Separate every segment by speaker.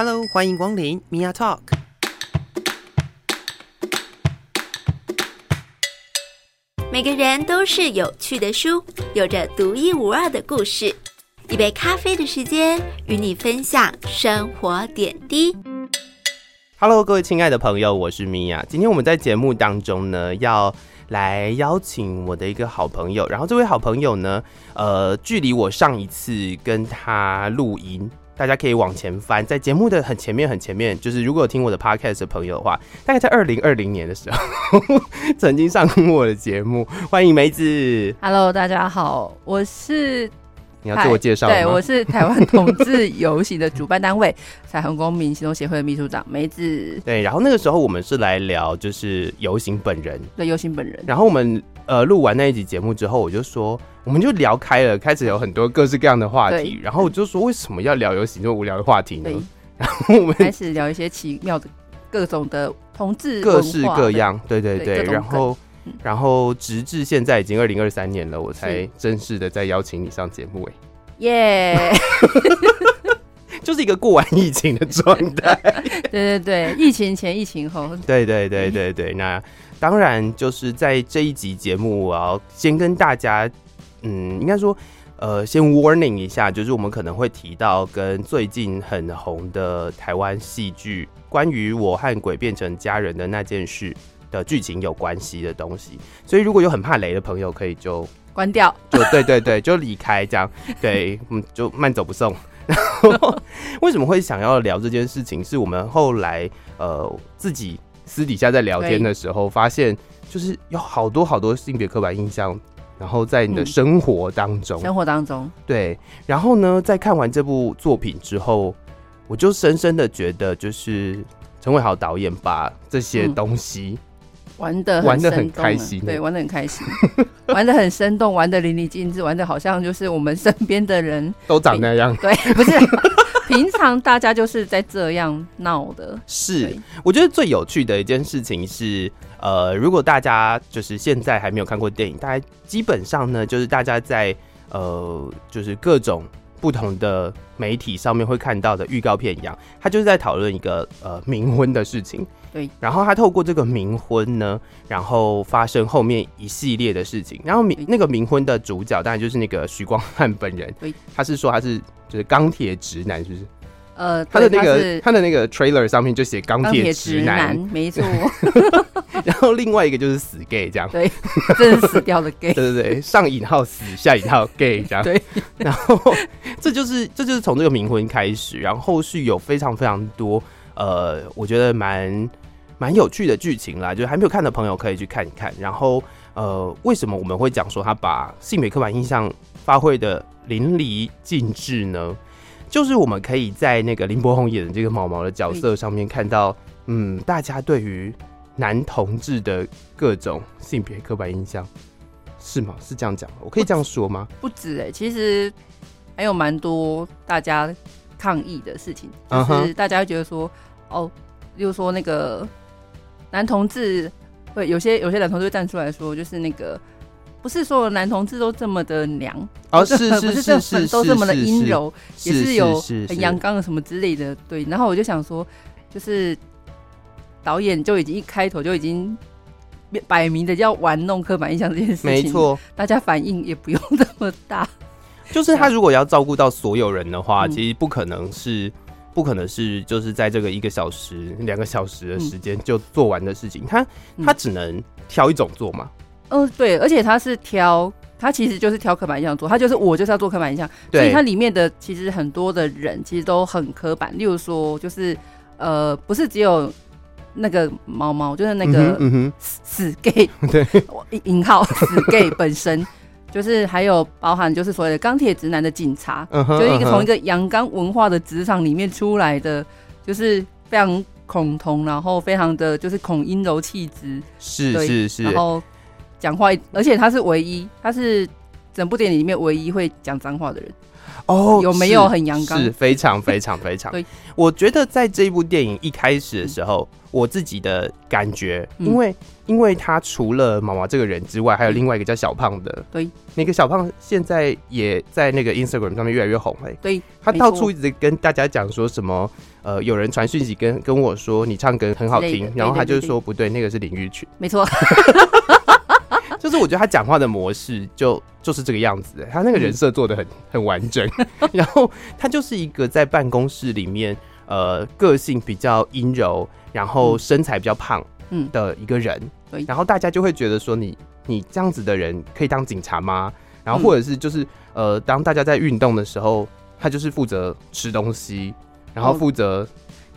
Speaker 1: Hello，欢迎光临 Mia Talk。
Speaker 2: 每个人都是有趣的书，有着独一无二的故事。一杯咖啡的时间，与你分享生活点滴。
Speaker 1: Hello，各位亲爱的朋友，我是 Mia。今天我们在节目当中呢，要来邀请我的一个好朋友。然后这位好朋友呢，呃，距离我上一次跟他录音，大家可以往前翻，在节目的很前面很前面，就是如果有听我的 Podcast 的朋友的话，大概在二零二零年的时候 曾经上过我的节目。欢迎梅子。
Speaker 3: Hello，大家好，我是。
Speaker 1: 你要自我介绍？
Speaker 3: 对，我是台湾同志游行的主办单位彩虹公民行动协会的秘书长梅子。
Speaker 1: 对，然后那个时候我们是来聊就是游行本人，
Speaker 3: 对，游行本人。
Speaker 1: 然后我们呃录完那一集节目之后，我就说我们就聊开了，开始有很多各式各样的话题。然后我就说为什么要聊游戏这么无聊的话题呢？然后我们
Speaker 3: 开始聊一些奇妙的各种的同志
Speaker 1: 各式各样，对对对，对然后。然后直至现在已经二零二三年了，我才正式的再邀请你上节目哎，
Speaker 3: 耶，
Speaker 1: 就是一个过完疫情的状态，
Speaker 3: 对对对，疫情前疫情后，
Speaker 1: 对对对对对，那当然就是在这一集节目，我要先跟大家，嗯，应该说，呃，先 warning 一下，就是我们可能会提到跟最近很红的台湾戏剧，关于我和鬼变成家人的那件事。的剧情有关系的东西，所以如果有很怕雷的朋友，可以就
Speaker 3: 关掉，
Speaker 1: 就对对对，就离开这样，对，嗯，就慢走不送。然后为什么会想要聊这件事情？是我们后来呃自己私底下在聊天的时候，发现就是有好多好多性别刻板印象，然后在你的生活当中，
Speaker 3: 嗯、生活当中，
Speaker 1: 对。然后呢，在看完这部作品之后，我就深深的觉得，就是陈伟豪导演把这些东西、嗯。
Speaker 3: 玩的
Speaker 1: 玩的很开心，
Speaker 3: 对，玩的很开心，玩的很生动，玩的淋漓尽致，玩的好像就是我们身边的人
Speaker 1: 都长那样，
Speaker 3: 对，不是平常大家就是在这样闹的。
Speaker 1: 是，我觉得最有趣的一件事情是，呃，如果大家就是现在还没有看过电影，大家基本上呢，就是大家在呃，就是各种不同的媒体上面会看到的预告片一样，他就是在讨论一个呃冥婚的事情。
Speaker 3: 对，
Speaker 1: 然后他透过这个冥婚呢，然后发生后面一系列的事情。然后冥那个冥婚的主角当然就是那个徐光汉本人。对，他是说他是就是钢铁直男，是不是？
Speaker 3: 呃，
Speaker 1: 他的那个他，他的那个 trailer 上面就写钢铁直男，
Speaker 3: 直男没错。
Speaker 1: 然后另外一个就是死 gay 这样，
Speaker 3: 对，这是死掉的 gay。
Speaker 1: 对对对，上引号死，下引号 gay 这样。对，然后这就是这就是从这个冥婚开始，然后后续有非常非常多。呃，我觉得蛮蛮有趣的剧情啦，就是还没有看的朋友可以去看一看。然后，呃，为什么我们会讲说他把性别刻板印象发挥的淋漓尽致呢？就是我们可以在那个林柏宏演的这个毛毛的角色上面看到，嗯，大家对于男同志的各种性别刻板印象是吗？是这样讲吗？我可以这样说吗？
Speaker 3: 不止哎、欸，其实还有蛮多大家抗议的事情，就是大家会觉得说。哦，例如说那个男同志会有些有些男同志会站出来说，就是那个不是所有男同志都这么的娘，
Speaker 1: 哦，是是 是是是，
Speaker 3: 都这么的阴柔，也是有很阳刚的什么之类的。对，然后我就想说，就是导演就已经一开头就已经摆明的要玩弄刻板印象这件事情，没错，大家反应也不用那么大。
Speaker 1: 就是他如果要照顾到所有人的话，其实不可能是。不可能是就是在这个一个小时、两个小时的时间就做完的事情，他他只能挑一种做嘛。
Speaker 3: 嗯、呃，对，而且他是挑，他其实就是挑刻板印象做，他就是我就是要做刻板印象，所以它里面的其实很多的人其实都很刻板。例如说，就是呃，不是只有那个猫猫，就是那个死 gay，对，引号死 gay 本身。就是还有包含就是所谓的钢铁直男的警察，uh -huh, 就是一个从一个阳刚文化的职场里面出来的，就是非常恐同，然后非常的就是恐阴柔气质，
Speaker 1: 是是是，
Speaker 3: 然后讲话，而且他是唯一，他是整部电影里面唯一会讲脏话的人。
Speaker 1: 哦，
Speaker 3: 有没有很阳刚？
Speaker 1: 是非常非常非常。对，我觉得在这一部电影一开始的时候，嗯、我自己的感觉，因为、嗯、因为他除了毛毛这个人之外，还有另外一个叫小胖的。对，那个小胖现在也在那个 Instagram 上面越来越红哎。对，他到处一直跟大家讲说什么，呃，有人传讯息跟跟我说你唱歌很好听，然后他就说不对，那个是领域群。没错。就是我觉得他讲话的模式就就是这个样子，他那个人设做的很很完整，然后他就是一个在办公室里面呃个性比较阴柔，然后身材比较胖嗯的一个人，然后大家就会觉得说你你这样子的人可以当警察吗？然后或者是就是呃当大家在运动的时候，他就是负责吃东西，然后负责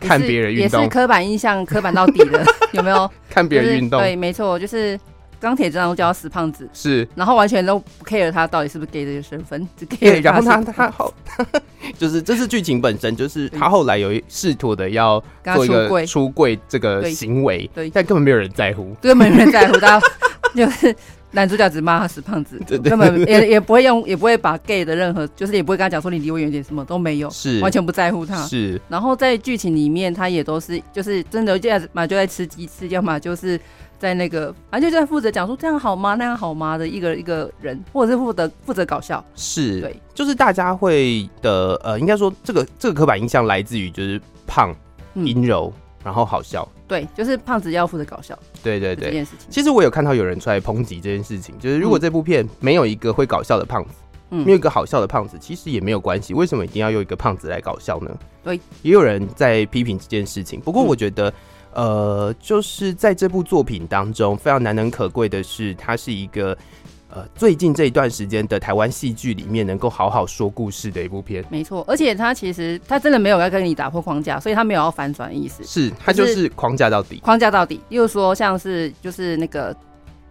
Speaker 1: 看别人运动，
Speaker 3: 也是刻板印象刻板到底的，有没有？
Speaker 1: 看别人运动，
Speaker 3: 对，没错，就是。钢铁这样叫他死胖子，
Speaker 1: 是，
Speaker 3: 然后完全都不 care 他到底是不是 gay 这个身份，只 care
Speaker 1: 对，然后他他后，就是这是剧情本身，就是他后来有试图的要做一个出柜。这个行为，对，但根本没有人在乎，
Speaker 3: 根本没人在乎，他就是男主角只骂他死胖子，根本也也不会用，也不会把 gay 的任何，就是也不会跟他讲说你离我远点，什么都没有，是。完全不在乎他，是。然后在剧情里面，他也都是就是真的，要么就在吃鸡翅，要么就是。在那个，反正就在负责讲说这样好吗？那样好吗的一个一个人，或者是负责负责搞笑，
Speaker 1: 是对，就是大家会的，呃，应该说这个这个刻板印象来自于就是胖、阴柔，嗯、然后好笑，
Speaker 3: 对，就是胖子要负责搞笑，
Speaker 1: 对对对，这件事情。其实我有看到有人出来抨击这件事情，就是如果这部片没有一个会搞笑的胖子，嗯，没有一个好笑的胖子，其实也没有关系，为什么一定要用一个胖子来搞笑呢？对，也有人在批评这件事情，不过我觉得。嗯呃，就是在这部作品当中，非常难能可贵的是，它是一个呃最近这一段时间的台湾戏剧里面能够好好说故事的一部片。
Speaker 3: 没错，而且它其实它真的没有要跟你打破框架，所以它没有要反转的意思。
Speaker 1: 是，它就是框架到底，
Speaker 3: 框架到底。例如说，像是就是那个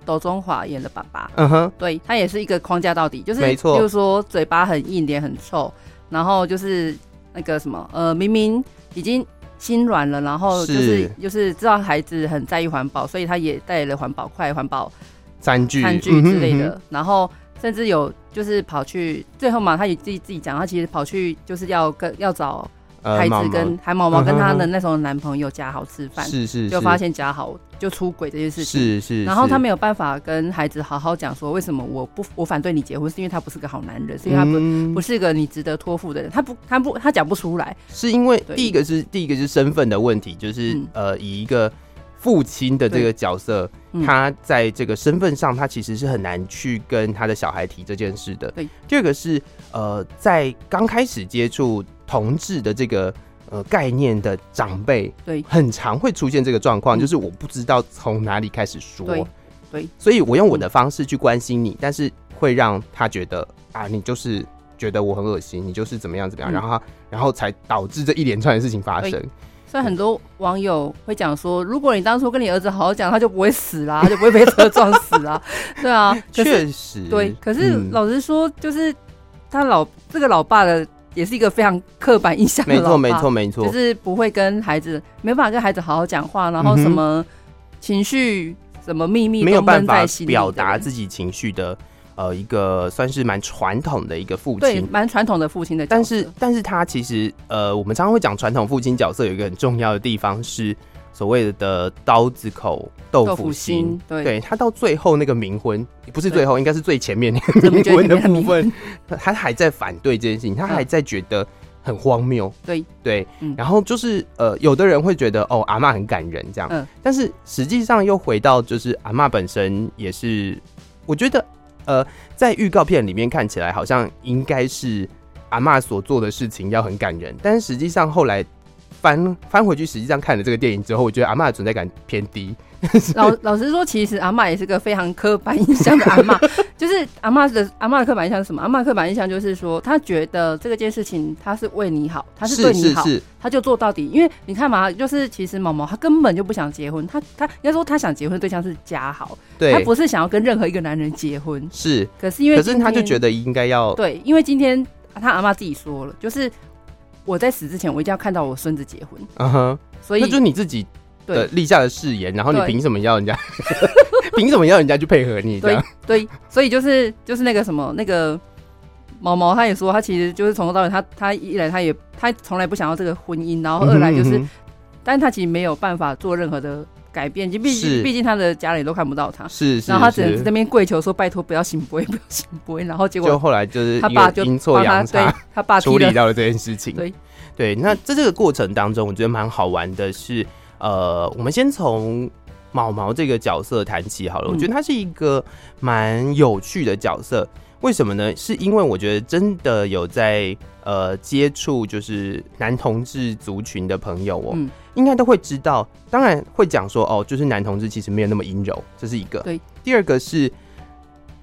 Speaker 3: 庹宗华演的爸爸，嗯哼，对他也是一个框架到底，就是没错。就是说，嘴巴很硬，脸很臭，然后就是那个什么，呃，明明已经。心软了，然后就是，是就是知道孩子很在意环保，所以他也带了环保筷、环保
Speaker 1: 餐具、
Speaker 3: 餐具之类的。嗯哼嗯哼，然后甚至有就是跑去最后嘛，他也自己自己讲，他其实跑去就是要跟要找。孩子跟韩毛毛跟他的那时候男朋友贾豪吃饭，是是，就发现贾豪就出轨这件事情，是是。然后他没有办法跟孩子好好讲说，为什么我不我反对你结婚，是因为他不是个好男人，是因为他不不是个你值得托付的人，他不他不他讲不出来，
Speaker 1: 是因为第一个是第一个是身份的问题，就是呃以一个父亲的这个角色，他在这个身份上，他其实是很难去跟他的小孩提这件事的。对，第二个是呃在刚开始接触。同志的这个呃概念的长辈，对，很常会出现这个状况，就是我不知道从哪里开始说，对，对，所以我用我的方式去关心你，但是会让他觉得啊，你就是觉得我很恶心，你就是怎么样怎么样，然后他然后才导致这一连串的事情发生。
Speaker 3: 所以很多网友会讲说，如果你当初跟你儿子好好讲，他就不会死啦，他就不会被车撞死啦。对啊，确
Speaker 1: 实，
Speaker 3: 对。可是老实说，就是他老这个老爸的。也是一个非常刻板印象的，
Speaker 1: 没错没错没错，
Speaker 3: 就是不会跟孩子，没办法跟孩子好好讲话，然后什么情绪、什么秘密
Speaker 1: 没有办法表达自己情绪的，呃，一个算是蛮传统的一个父亲，
Speaker 3: 对，蛮传统的父亲的角色。
Speaker 1: 但是，但是他其实，呃，我们常常会讲传统父亲角色有一个很重要的地方是。所谓的刀子口豆腐心，对，对他到最后那个冥婚，不是最后，应该是最前面那个冥婚的部分，他还在反对这件事情，他还在觉得很荒谬，对。对，然后就是呃，有的人会觉得哦，阿嬷很感人这样，嗯，但是实际上又回到就是阿嬷本身也是，我觉得呃，在预告片里面看起来好像应该是阿嬷所做的事情要很感人，但是实际上后来。翻翻回去，实际上看了这个电影之后，我觉得阿嬷的存在感偏低。
Speaker 3: 老老实说，其实阿嬷也是个非常刻板印象的阿嬷。就是阿嬷的阿嬷的刻板印象是什么？阿嬷的刻板印象就是说，他觉得这个件事情他是为你好，他是对你好，他就做到底。因为你看嘛，就是其实毛毛他根本就不想结婚，他他应该说他想结婚的对象是嘉豪，对，他不是想要跟任何一个男人结婚。是，可是因为可是他就觉得应该要对，因为今天他阿妈自己说了，就是。我在死之前，我一定要看到我孙子结婚。嗯哼，所以那
Speaker 1: 就是你自己的立下的誓言，然后你凭什么要人家？凭什么要人家去配合你？
Speaker 3: 对对，所以就是就是那个什么那个毛毛他也说，他其实就是从头到尾，他他一来他也他从来不想要这个婚姻，然后二来就是，嗯、但是他其实没有办法做任何的改变，就毕竟毕竟他的家人也都看不到他，
Speaker 1: 是，是，
Speaker 3: 然后他只能在那边跪求说拜托不要行不会不要行不会，然后结果
Speaker 1: 就后来就是
Speaker 3: 他爸就阴错阳差，他爸
Speaker 1: 处理到了这件事情，
Speaker 3: 对。
Speaker 1: 对，那在这个过程当中，我觉得蛮好玩的是，呃，我们先从。毛毛这个角色谈起好了，我觉得他是一个蛮有趣的角色。为什么呢？是因为我觉得真的有在呃接触就是男同志族群的朋友哦，应该都会知道。当然会讲说哦，就是男同志其实没有那么阴柔，这是一个。
Speaker 3: 对。
Speaker 1: 第二个是，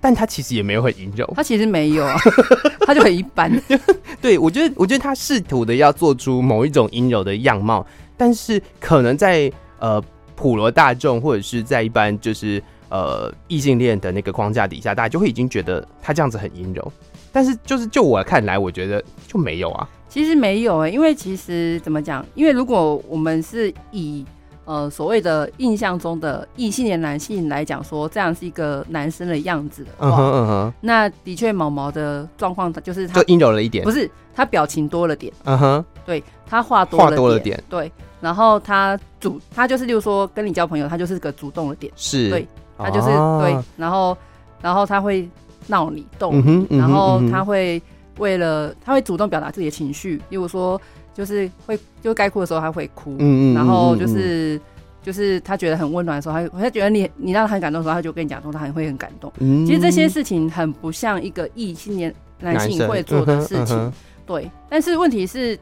Speaker 1: 但他其实也没有很阴柔，
Speaker 3: 他其实没有啊，他就很一般。
Speaker 1: 对，我觉得，我觉得他试图的要做出某一种阴柔的样貌，但是可能在呃。普罗大众或者是在一般就是呃异性恋的那个框架底下，大家就会已经觉得他这样子很阴柔，但是就是就我看来，我觉得就没有啊。
Speaker 3: 其实没有哎、欸，因为其实怎么讲？因为如果我们是以呃所谓的印象中的异性恋男性来讲，说这样是一个男生的样子的话，嗯哼嗯哼，那的确毛毛的状况就是他
Speaker 1: 就阴柔了一点，
Speaker 3: 不是他表情多了点，
Speaker 1: 嗯哼，
Speaker 3: 对他话多
Speaker 1: 话多了点，
Speaker 3: 对。然后他主，他就是，例如说跟你交朋友，他就是个主动的点，
Speaker 1: 是
Speaker 3: 对，他就是、啊、对，然后，然后他会闹你，动你，
Speaker 1: 嗯嗯、
Speaker 3: 然后他会为了，他会主动表达自己的情绪，例如说，就是会，就该哭的时候他会哭，
Speaker 1: 嗯
Speaker 3: 然后就是，嗯、就是他觉得很温暖的时候，他他觉得你你让他很感动的时候，他就跟你讲说他很会很感动。
Speaker 1: 嗯，
Speaker 3: 其实这些事情很不像一个异性恋男性会做的事情，嗯、对。但是问题是，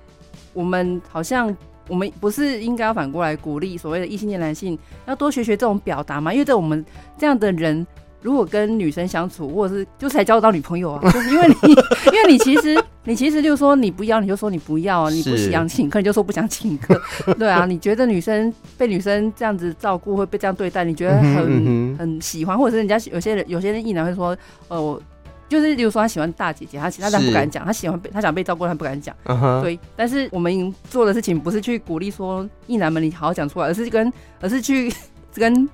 Speaker 3: 我们好像。我们不是应该要反过来鼓励所谓的异性恋男性要多学学这种表达吗？因为在我们这样的人，如果跟女生相处，或者是就是才交得到女朋友啊，就是因为你，因为你其实你其实就是说你不要，你就说你不要啊，你不想请客，你就说不想请客，对啊，你觉得女生被女生这样子照顾，会被这样对待，你觉得很、嗯嗯、很喜欢，或者是人家有些人有些人异男会说，呃，我。就是，比如说他喜欢大姐姐，他其他他不敢讲，他喜欢被他想被照顾，他不敢讲。Uh huh. 对，但是我们做的事情不是去鼓励说异男们你好好讲出来，而是跟而是去跟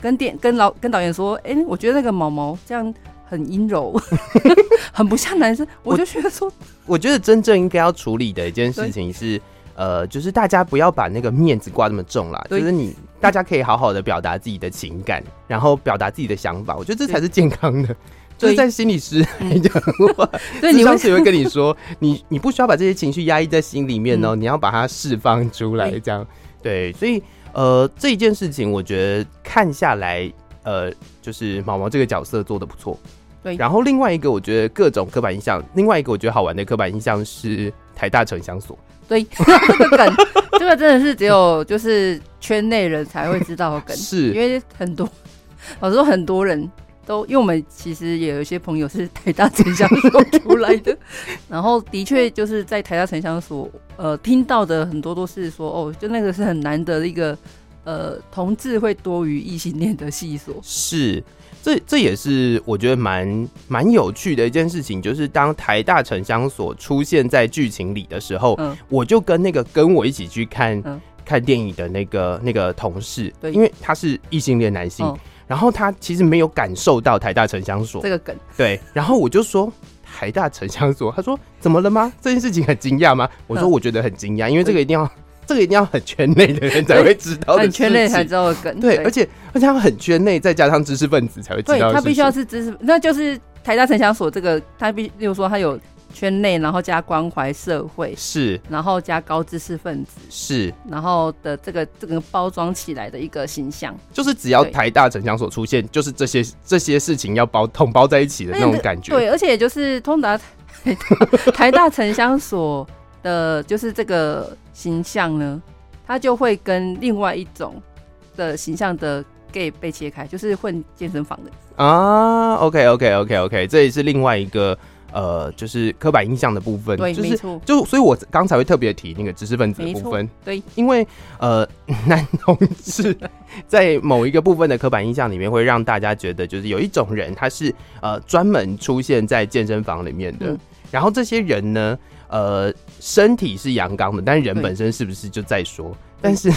Speaker 3: 跟电跟老跟导演说，哎、欸，我觉得那个毛毛这样很阴柔，很不像男生。我就觉得说，
Speaker 1: 我，我觉得真正应该要处理的一件事情是，呃，就是大家不要把那个面子挂那么重啦，就是你大家可以好好的表达自己的情感，然后表达自己的想法，我觉得这才是健康的。就是在心理师来讲，对，你当时会跟你说，你你不需要把这些情绪压抑在心里面哦，你要把它释放出来，这样对。所以呃，这一件事情我觉得看下来，呃，就是毛毛这个角色做的不错。
Speaker 3: 对，
Speaker 1: 然后另外一个我觉得各种刻板印象，另外一个我觉得好玩的刻板印象是台大城乡所。
Speaker 3: 对，这个梗，这个真的是只有就是圈内人才会知道的梗，
Speaker 1: 是
Speaker 3: 因为很多，老实说很多人。都，因为我们其实也有一些朋友是台大城乡所出来的，然后的确就是在台大城乡所，呃，听到的很多都是说，哦，就那个是很难得的一个，呃，同志会多于异性恋的系所。
Speaker 1: 是，这这也是我觉得蛮蛮有趣的一件事情，就是当台大城乡所出现在剧情里的时候，嗯，我就跟那个跟我一起去看、嗯、看电影的那个那个同事，对，因为他是异性恋男性。嗯然后他其实没有感受到台大城乡所这个梗，对。然后我就说台大城乡所，他说怎么了吗？这件事情很惊讶吗？我说我觉得很惊讶，因为这个一定要，这个一定要很圈内的人才会知道，
Speaker 3: 很圈内才知道的梗。
Speaker 1: 对，而且而且他很圈内，再加上知识分子才会知道。
Speaker 3: 对他必须要是知识，那就是台大城乡所这个，他必例如说他有。圈内，然后加关怀社会
Speaker 1: 是，
Speaker 3: 然后加高知识分子
Speaker 1: 是，
Speaker 3: 然后的这个这个包装起来的一个形象，
Speaker 1: 就是只要台大城乡所出现，就是这些这些事情要包统包在一起的那种感觉。
Speaker 3: 对，而且就是通达台台大城乡所的，就是这个形象呢，它就会跟另外一种的形象的 gay 被切开，就是混健身房的
Speaker 1: 啊。OK OK OK OK，这也是另外一个。呃，就是刻板印象的部分，
Speaker 3: 对，
Speaker 1: 就是
Speaker 3: 没错，
Speaker 1: 就所以，我刚才会特别提那个知识分子的部分，
Speaker 3: 对，
Speaker 1: 因为呃，男同志在某一个部分的刻板印象里面，会让大家觉得，就是有一种人，他是呃专门出现在健身房里面的，嗯、然后这些人呢，呃，身体是阳刚的，但是人本身是不是就在说？但是，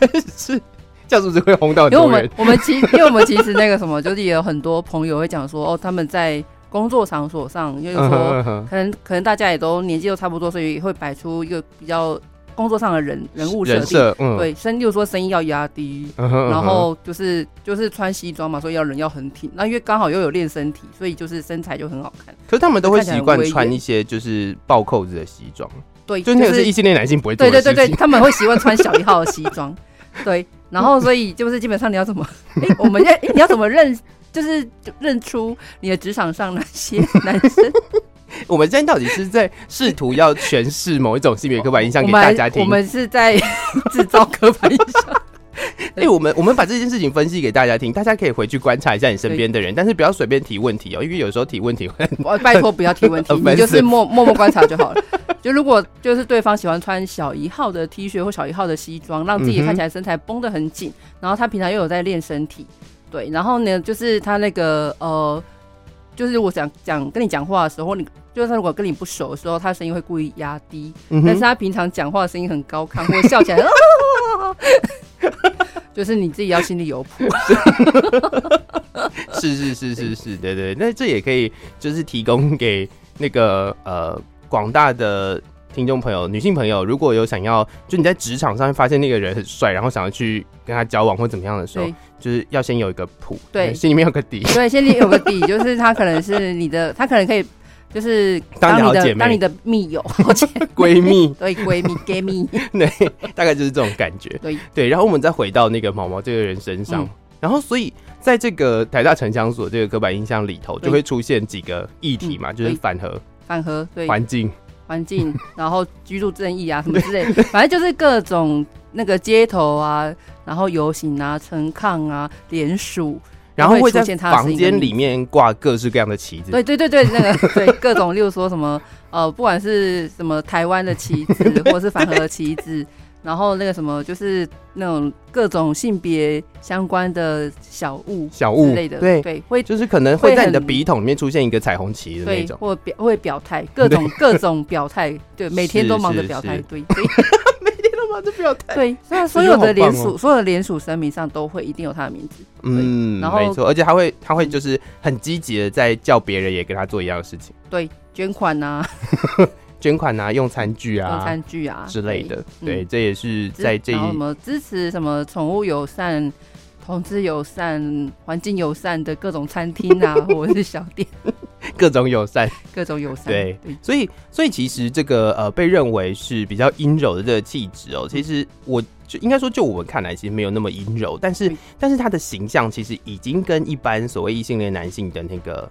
Speaker 1: 但是，这样是不是会轰到很多人？
Speaker 3: 因为我们我们其因为我们其实那个什么，就是也有很多朋友会讲说，哦，他们在。工作场所上，就是说可能可能大家也都年纪都差不多，所以会摆出一个比较。工作上的人人物设定，嗯、对，声例如说声音要压低，然后就是就是穿西装嘛，所以要人要很挺。那因为刚好又有练身体，所以就是身材就很好看。
Speaker 1: 可是他们都会习惯穿一些就是暴扣子的西装，
Speaker 3: 对，
Speaker 1: 就那个是异性恋男性不会做的。
Speaker 3: 对对对对，他们会习惯穿小一号的西装，对。然后所以就是基本上你要怎么，欸、我们要、欸、你要怎么认，就是认出你的职场上哪些 男生。
Speaker 1: 我们今天到底是在试图要诠释某一种性别刻板印象给大家听？
Speaker 3: 我们是在制造刻板印象。
Speaker 1: 哎、欸，我们我们把这件事情分析给大家听，大家可以回去观察一下你身边的人，但是不要随便提问题哦，因为有时候提问题会……
Speaker 3: 我拜托不要提问题，你就是默默默观察就好了。就如果就是对方喜欢穿小一号的 T 恤或小一号的西装，让自己看起来身材绷得很紧，然后他平常又有在练身体，对，然后呢，就是他那个呃，就是我想讲跟你讲话的时候，你。就是他如果跟你不熟的时候，他声音会故意压低，嗯，但是他平常讲话的声音很高亢，或者笑起来，就是你自己要心里有谱。
Speaker 1: 是是是是是，对对，那这也可以就是提供给那个呃广大的听众朋友、女性朋友，如果有想要就你在职场上发现那个人很帅，然后想要去跟他交往或怎么样的时候，就是要先有一个谱，对，心里面有个底，
Speaker 3: 对，心里有个底，就是他可能是你的，他可能可以。就是当你的当你的密友、
Speaker 1: 闺蜜，
Speaker 3: 对闺蜜、闺蜜，
Speaker 1: 对，大概就是这种感觉。对。对，然后我们再回到那个毛毛这个人身上，嗯、然后所以在这个台大城乡所这个刻板印象里头，就会出现几个议题嘛，就是反核、
Speaker 3: 反核，对。
Speaker 1: 环境、
Speaker 3: 环境，然后居住正义啊什么之类，反正就是各种那个街头啊，然后游行啊、陈抗啊、联署。
Speaker 1: 然后会在房间里面挂各式各样的旗子。
Speaker 3: 对对对对，那个对 各种，例如说什么呃，不管是什么台湾的旗子，或是反核的旗子，然后那个什么就是那种各种性别相关的小物、
Speaker 1: 小物
Speaker 3: 之类的。
Speaker 1: 对
Speaker 3: 对，会
Speaker 1: 就是可能会在你的笔筒里面出现一个彩虹旗的那种，
Speaker 3: 或表会表态各种 各种表态，对，每天都忙着表态，对。
Speaker 1: 每天都忙着表态
Speaker 3: 对，所以所有的联署，所有的联署声明上都会一定有他的名字。
Speaker 1: 嗯，然后没错，而且他会，他会就是很积极的在叫别人也跟他做一样的事情。
Speaker 3: 对，捐款啊，
Speaker 1: 捐款啊，用餐具啊，
Speaker 3: 用餐具啊
Speaker 1: 之类的。对，这也是在这一
Speaker 3: 什么支持什么宠物友善、同志友善、环境友善的各种餐厅啊，或者是小店。
Speaker 1: 各种友善，
Speaker 3: 各种友善，
Speaker 1: 对，所以，所以其实这个呃，被认为是比较阴柔的这个气质哦，其实我就应该说，就我们看来，其实没有那么阴柔，但是，但是他的形象其实已经跟一般所谓异性恋男性的那个。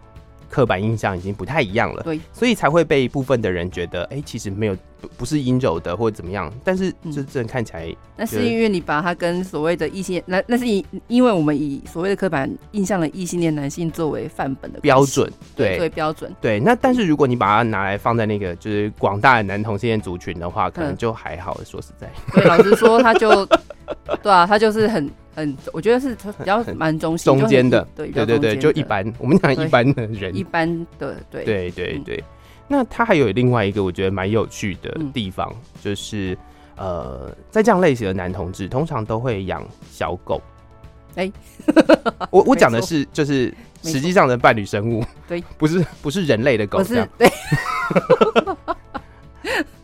Speaker 1: 刻板印象已经不太一样了，对，所以才会被部分的人觉得，哎、欸，其实没有不不是阴柔的或者怎么样，但是这这看起来、嗯，
Speaker 3: 那是因为你把它跟所谓的异性，那那是以因为我们以所谓的刻板印象的异性恋男性作为范本的
Speaker 1: 标准，对，
Speaker 3: 作为，标
Speaker 1: 准，对。那但是如果你把它拿来放在那个就是广大的男同性恋族群的话，可能就还好。说实在，
Speaker 3: 对，老实说，他就对啊，他就是很。嗯，我觉得是比较蛮中性，
Speaker 1: 中间的，对对对对，就一般。我们讲一般的人，
Speaker 3: 一般的，对对
Speaker 1: 对对。那他还有另外一个我觉得蛮有趣的地方，嗯、就是呃，在这样类型的男同志，通常都会养小狗。哎、欸，我我讲的是就是实际上的伴侣生物，对，不是不是人类的狗，这样对。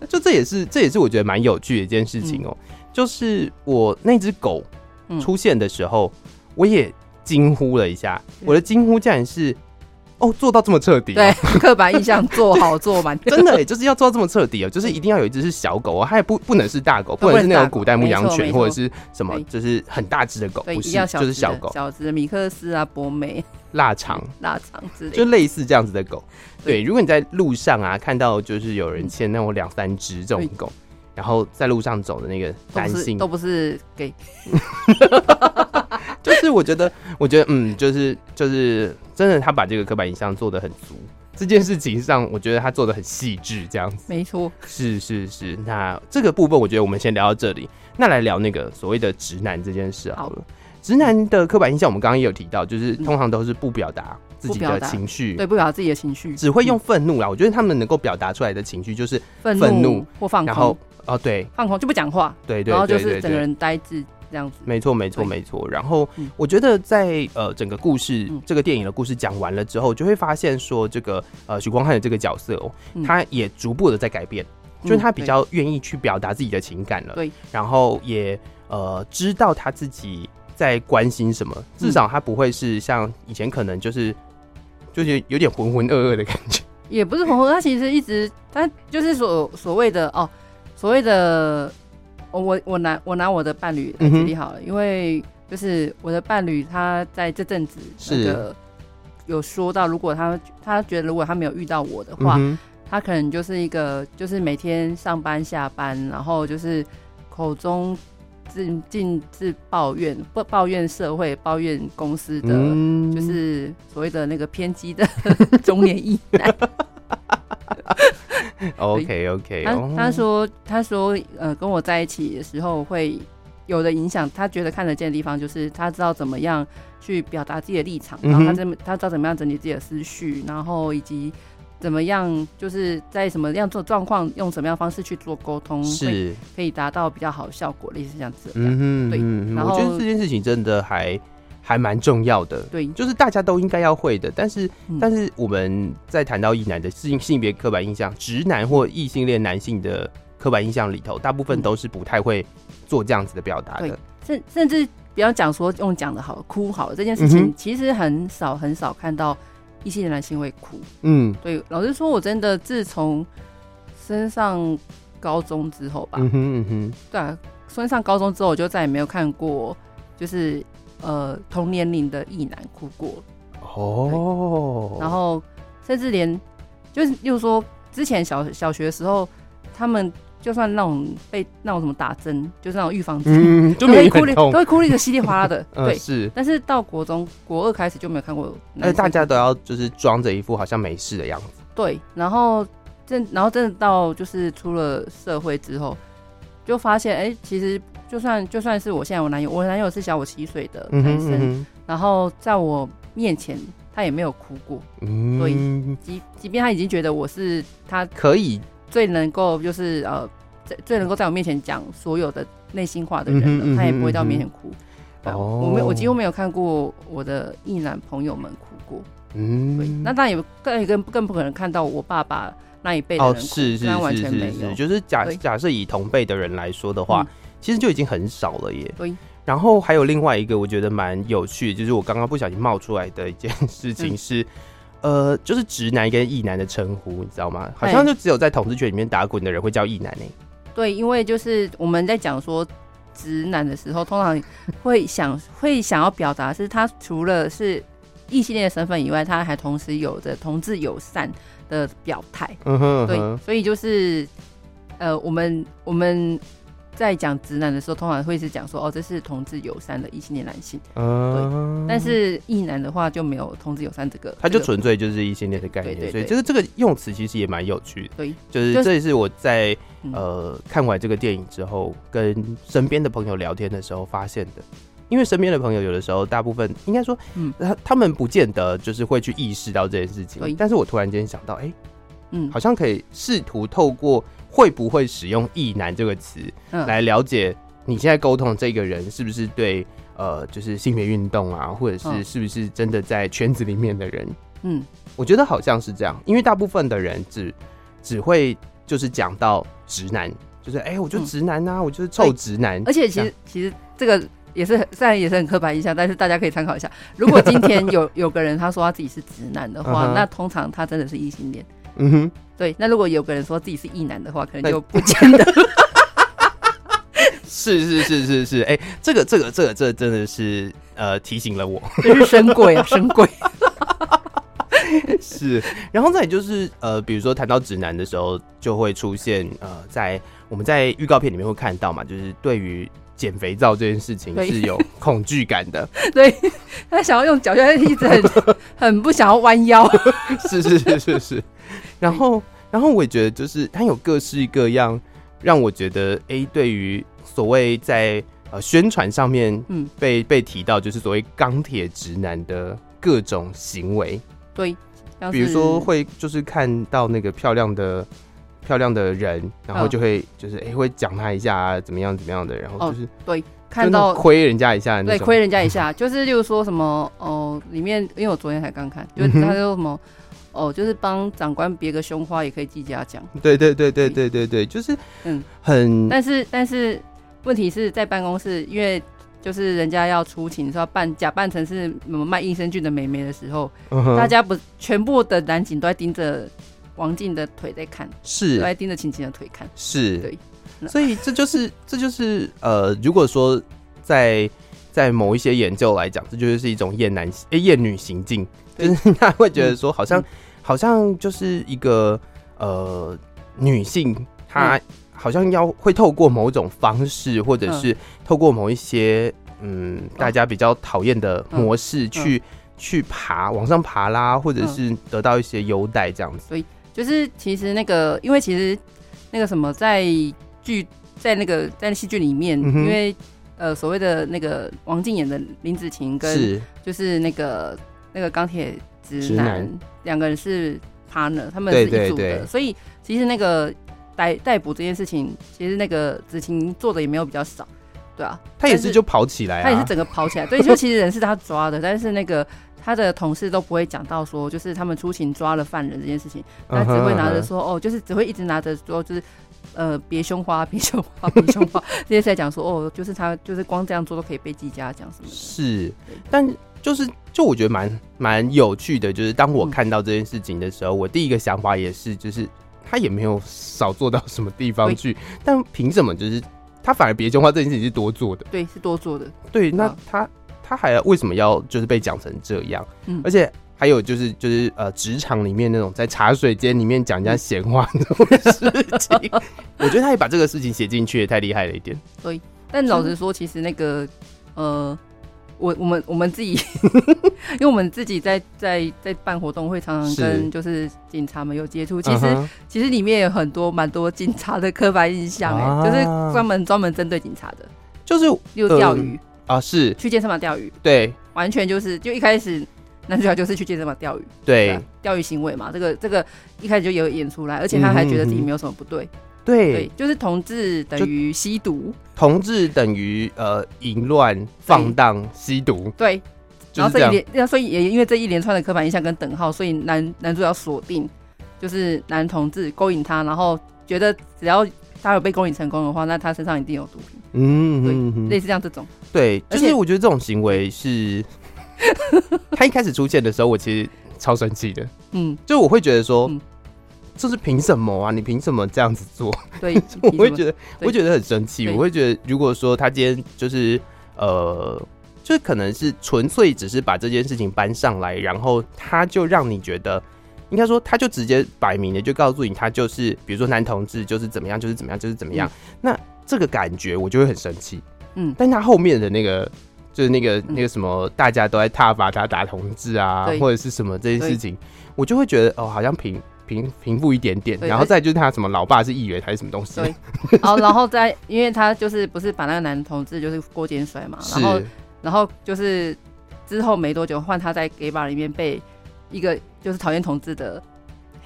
Speaker 1: 就这也是这也是我觉得蛮有趣的一件事情哦、喔嗯，就是我那只狗。出现的时候，我也惊呼了一下。我的惊呼竟然是哦，做到这么彻底，
Speaker 3: 对，刻板印象做好做满，
Speaker 1: 真的，就是要做到这么彻底哦，就是一定要有一只是小狗哦，它也不不能是大狗，不能是那种古代牧羊犬或者是什么，就是很大只的狗，不是，就是小狗，
Speaker 3: 小只的米克斯啊，博美、
Speaker 1: 腊肠、
Speaker 3: 腊肠之类，
Speaker 1: 就类似这样子的狗。对，如果你在路上啊看到就是有人牵那种两三只这种狗。然后在路上走的那个男性
Speaker 3: 都不是给，
Speaker 1: 就是我觉得，我觉得，嗯，就是就是真的，他把这个刻板印象做的很足。这件事情上，我觉得他做的很细致，这样子。
Speaker 3: 没错，
Speaker 1: 是是是。那这个部分，我觉得我们先聊到这里。那来聊那个所谓的直男这件事好了。直男的刻板印象，我们刚刚也有提到，就是通常都是不表达自己的情绪，
Speaker 3: 对，不表达自己的情绪，
Speaker 1: 只会用愤怒啦。我觉得他们能够表达出来的情绪就是愤怒
Speaker 3: 或放空，
Speaker 1: 然后。哦，对，
Speaker 3: 放空就不讲话，
Speaker 1: 对对，
Speaker 3: 然后就是整个人呆滞，这样子。
Speaker 1: 没错，没错，没错。然后我觉得在呃整个故事、嗯、这个电影的故事讲完了之后，就会发现说这个呃许光汉的这个角色哦，他也逐步的在改变，嗯、就是他比较愿意去表达自己的情感了。对，然后也呃知道他自己在关心什么，至少他不会是像以前可能就是就是有点浑浑噩噩的感觉。
Speaker 3: 也不是浑浑，他其实一直他就是所所谓的哦，所谓的。我我拿我拿我的伴侣来举例好了，嗯、因为就是我的伴侣，他在这阵子那个有说到，如果他他觉得如果他没有遇到我的话，嗯、他可能就是一个就是每天上班下班，然后就是口中尽尽是抱怨不抱怨社会抱怨公司的，嗯、就是所谓的那个偏激的 中年异男。
Speaker 1: OK OK，
Speaker 3: 他他说他说呃跟我在一起的时候会有的影响，他觉得看得见的地方就是他知道怎么样去表达自己的立场，然后他这么他知道怎么样整理自己的思绪，然后以及怎么样就是在什么样做状况用什么样的方式去做沟通，是可以达到比较好的效果，类似这样子。嗯哼，对。然后我觉
Speaker 1: 得这件事情真的还。还蛮重要的，对，就是大家都应该要会的。但是，嗯、但是我们在谈到异男的性性别刻板印象，直男或异性恋男性的刻板印象里头，大部分都是不太会做这样子的表达的。
Speaker 3: 甚甚至不要讲说用讲的好哭好了这件事情，其实很少很少看到异性的男性会哭。嗯，对，老实说，我真的自从升上高中之后吧，嗯哼嗯哼，对啊，升上高中之后，我就再也没有看过，就是。呃，同年龄的异男哭过哦，然后甚至连就是，例如说之前小小学的时候，他们就算那种被那种什么打针，就是那种预防针，嗯，就会哭，都会哭一个稀里哗啦的，对，是。但是到国中国二开始就没有看过，
Speaker 1: 那大家都要就是装着一副好像没事的样子，
Speaker 3: 对。然后真然后真的到就是出了社会之后，就发现哎、欸，其实。就算就算是我现在我男友，我男友是小我七岁的男生，嗯嗯、然后在我面前他也没有哭过，嗯、所以即即便他已经觉得我是他可以最能够就是呃最最能够在我面前讲所有的内心话的人了，嗯嗯嗯、他也不会在我面前哭。哦、我没我几乎没有看过我的异男朋友们哭过，嗯，对，那当然也更更更不可能看到我爸爸那一辈的人哭，哦、是是是是是，
Speaker 1: 就是假假设以同辈的人来说的话。嗯其实就已经很少了耶。对。然后还有另外一个我觉得蛮有趣的，就是我刚刚不小心冒出来的一件事情是，嗯、呃，就是直男跟异男的称呼，你知道吗？好像就只有在同志圈里面打滚的人会叫异男呢。
Speaker 3: 对，因为就是我们在讲说直男的时候，通常会想 会想要表达是他除了是异性恋的身份以外，他还同时有着同志友善的表态。嗯哼，嗯哼。对，所以就是呃，我们我们。在讲直男的时候，通常会是讲说哦，这是同志友善的异性恋男性。嗯，对。但是异男的话就没有同志友善这个，
Speaker 1: 他就纯粹就是异性恋的概念。对对对，所以这个这个用词其实也蛮有趣的。对，就是这也是我在呃看完这个电影之后，跟身边的朋友聊天的时候发现的。因为身边的朋友有的时候，大部分应该说，嗯，他他们不见得就是会去意识到这件事情。但是我突然间想到，哎，嗯，好像可以试图透过。会不会使用“意男”这个词嗯来了解你现在沟通的这个人是不是对呃，就是性别运动啊，或者是是不是真的在圈子里面的人？嗯，我觉得好像是这样，因为大部分的人只只会就是讲到直男，就是哎、欸，我就直男啊，嗯、我就是臭直男。
Speaker 3: 而且其实其实这个也是虽然也是很刻板印象，但是大家可以参考一下。如果今天有有个人他说他自己是直男的话，那通常他真的是异性恋。嗯哼，对。那如果有个人说自己是异男的话，可能就不见得。
Speaker 1: 是是是是是，哎、欸，这个这个这个这个、真的是呃提醒了我，
Speaker 3: 这是神鬼啊，神鬼。
Speaker 1: 是，然后再就是呃，比如说谈到直男的时候，就会出现呃，在我们在预告片里面会看到嘛，就是对于减肥皂这件事情是有恐惧感的。
Speaker 3: 对，他想要用脚，就一直很很不想要弯腰。
Speaker 1: 是是是是是。然后，然后我也觉得，就是它有各式各样，让我觉得，哎，对于所谓在呃宣传上面，嗯，被被提到，就是所谓钢铁直男的各种行为，
Speaker 3: 对，
Speaker 1: 比如说会就是看到那个漂亮的漂亮的人，然后就会就是哎会讲他一下啊，怎么样怎么样的，然后就是、哦、对
Speaker 3: 看到
Speaker 1: 亏人家一下，对，
Speaker 3: 亏人家一下，就是例如说什么哦，里面因为我昨天才刚看，就是他说什么。嗯哦，就是帮长官别个胸花也可以记嘉奖。
Speaker 1: 对对对对对。对对，就是嗯。很，
Speaker 3: 但是但是问题是在办公室，因为就是人家要出勤，说要扮假扮成是什么卖益生菌的美眉的时候，嗯、大家不全部的男警都在盯着王静的腿在看，
Speaker 1: 是
Speaker 3: 都在盯着晴晴的腿看，
Speaker 1: 是
Speaker 3: 对，
Speaker 1: 所以这就是这就是呃，如果说在在某一些研究来讲，这就是一种厌男诶厌女行径。就是他会觉得说，好像、嗯、好像就是一个呃女性，她好像要会透过某种方式，或者是透过某一些嗯大家比较讨厌的模式去、嗯、去爬往上爬啦，或者是得到一些优待这样子。
Speaker 3: 所以就是其实那个，因为其实那个什么在剧在那个在戏剧里面，嗯、因为呃所谓的那个王静演的林子晴跟就是那个。那个钢铁直男两个人是 partner，他们是一组的，所以其实那个逮逮捕这件事情，其实那个子晴做的也没有比较少，对啊，
Speaker 1: 他也是就跑起来，
Speaker 3: 他也是整个跑起来，对，就其实人是他抓的，但是那个他的同事都不会讲到说，就是他们出勤抓了犯人这件事情，他只会拿着说，哦，就是只会一直拿着说，就是呃，别胸花，别胸花，别胸花，这些在讲说，哦，就是他就是光这样做都可以被记嘉奖什么的，
Speaker 1: 是，但。就是，就我觉得蛮蛮有趣的，就是当我看到这件事情的时候，嗯、我第一个想法也是，就是他也没有少做到什么地方去，但凭什么就是他反而别胸花这件事情是多做的？
Speaker 3: 对，是多做的。
Speaker 1: 对，那他他还要为什么要就是被讲成这样？嗯，而且还有就是就是呃，职场里面那种在茶水间里面讲人家闲话那种事情，我觉得他也把这个事情写进去也太厉害了一点。
Speaker 3: 对，但老实说，其实那个呃。我我们我们自己，因为我们自己在在在办活动，会常常跟就是警察们有接触。其实、uh -huh. 其实里面有很多蛮多警察的刻板印象，哎、uh 就是专门专门针对警察的，
Speaker 1: 就是
Speaker 3: 又钓鱼
Speaker 1: 啊，是
Speaker 3: 去健身房钓鱼，
Speaker 1: 对，完
Speaker 3: 全就是就一开始男主角就是去健身房钓鱼，
Speaker 1: 对，
Speaker 3: 钓鱼行为嘛，这个这个一开始就有演出来，而且他还觉得自己没有什么不对。嗯
Speaker 1: 对，
Speaker 3: 对，就是同志等于吸毒，
Speaker 1: 同志等于呃淫乱、放荡、吸毒。
Speaker 3: 对，然后这一连，所以也因为这一连串的刻板印象跟等号，所以男男主角锁定就是男同志勾引他，然后觉得只要他有被勾引成功的话，那他身上一定有毒品。嗯，对，嗯嗯、类似这样这种。
Speaker 1: 对，就是我觉得这种行为是，他一开始出现的时候，我其实超生气的。嗯，就我会觉得说。嗯这是凭什么啊？你凭什么这样子做？
Speaker 3: 对，
Speaker 1: 我会觉得，我会觉得很生气。我会觉得，如果说他今天就是呃，就可能是纯粹只是把这件事情搬上来，然后他就让你觉得，应该说他就直接摆明了就告诉你，他就是比如说男同志就是怎么样，就是怎么样，就是怎么样。嗯、那这个感觉我就会很生气。嗯，但他后面的那个就是那个那个什么，大家都在挞伐他打同志啊，或者是什么这些事情，我就会觉得哦，好像平。平平复一点点，然后再就是他什么老爸是议员还是什么东西？
Speaker 3: 对，然 后然后再因为他就是不是把那个男同志就是过肩摔嘛，然后然后就是之后没多久换他在 gay bar 里面被一个就是讨厌同志的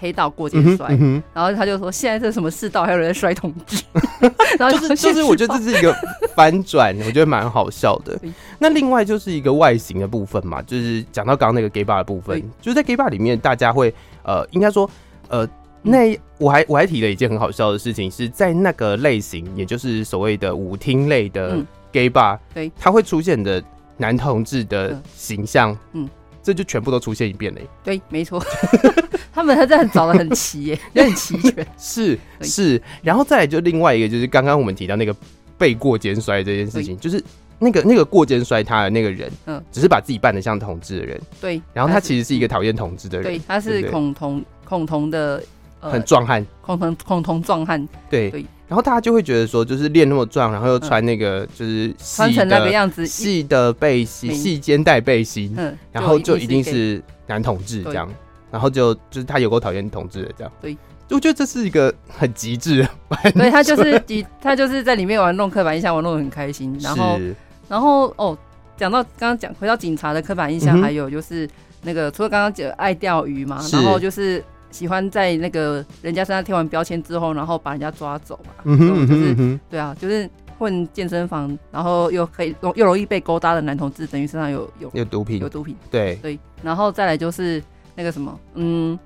Speaker 3: 黑道过肩摔，嗯嗯，然后他就说现在这是什么世道，还有人在摔同志，
Speaker 1: 然后就是就是我觉得这是一个反转，我觉得蛮好笑的。那另外就是一个外形的部分嘛，就是讲到刚刚那个 gay bar 的部分，就是在 gay bar 里面大家会呃应该说。呃，那我还我还提了一件很好笑的事情，是在那个类型，也就是所谓的舞厅类的 gay bar，对，它会出现的男同志的形象，嗯，这就全部都出现一遍了。
Speaker 3: 对，没错，他们他真的找的很齐耶，也很齐全。
Speaker 1: 是是，然后再来就另外一个，就是刚刚我们提到那个背过肩摔这件事情，就是那个那个过肩摔他的那个人，嗯，只是把自己扮的像同志的人，对，然后他其实是一个讨厌同志的人，
Speaker 3: 对，他是恐同。恐同的、呃、
Speaker 1: 很壮汉，
Speaker 3: 恐同恐同壮汉，
Speaker 1: 对对。然后大家就会觉得说，就是练那么壮，然后又穿那个就是
Speaker 3: 穿成那个样子
Speaker 1: 细的背心，细肩带背心，嗯，然后就一定是男同志这样。然后就就是他有够讨厌同志的这样。对，我觉得这是一个很极致。
Speaker 3: 对，他就是极他就是在里面玩弄刻板印象，玩弄得很开心。然后然后哦，讲到刚刚讲回到警察的刻板印象，还有就是那个除了刚刚讲爱钓鱼嘛，然后就是。喜欢在那个人家身上贴完标签之后，然后把人家抓走嘛？嗯哼，就是、嗯、对啊，就是混健身房，然后又可以又容易被勾搭的男同志，等于身上有有
Speaker 1: 有毒品，
Speaker 3: 有毒品。
Speaker 1: 对
Speaker 3: 对，然后再来就是那个什么，嗯，